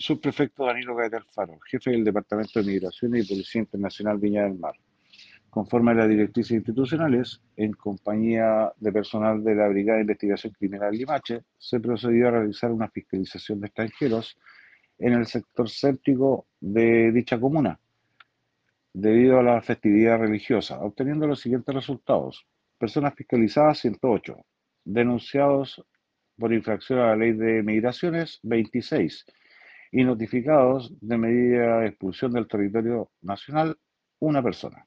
Subprefecto Danilo Gaeta Alfaro, jefe del Departamento de Migraciones y Policía Internacional Viña del Mar. Conforme a las directrices institucionales, en compañía de personal de la Brigada de Investigación Criminal Limache, se procedió a realizar una fiscalización de extranjeros en el sector céntrico de dicha comuna, debido a la festividad religiosa, obteniendo los siguientes resultados. Personas fiscalizadas 108, denunciados por infracción a la ley de migraciones 26 y notificados de medida de expulsión del territorio nacional una persona.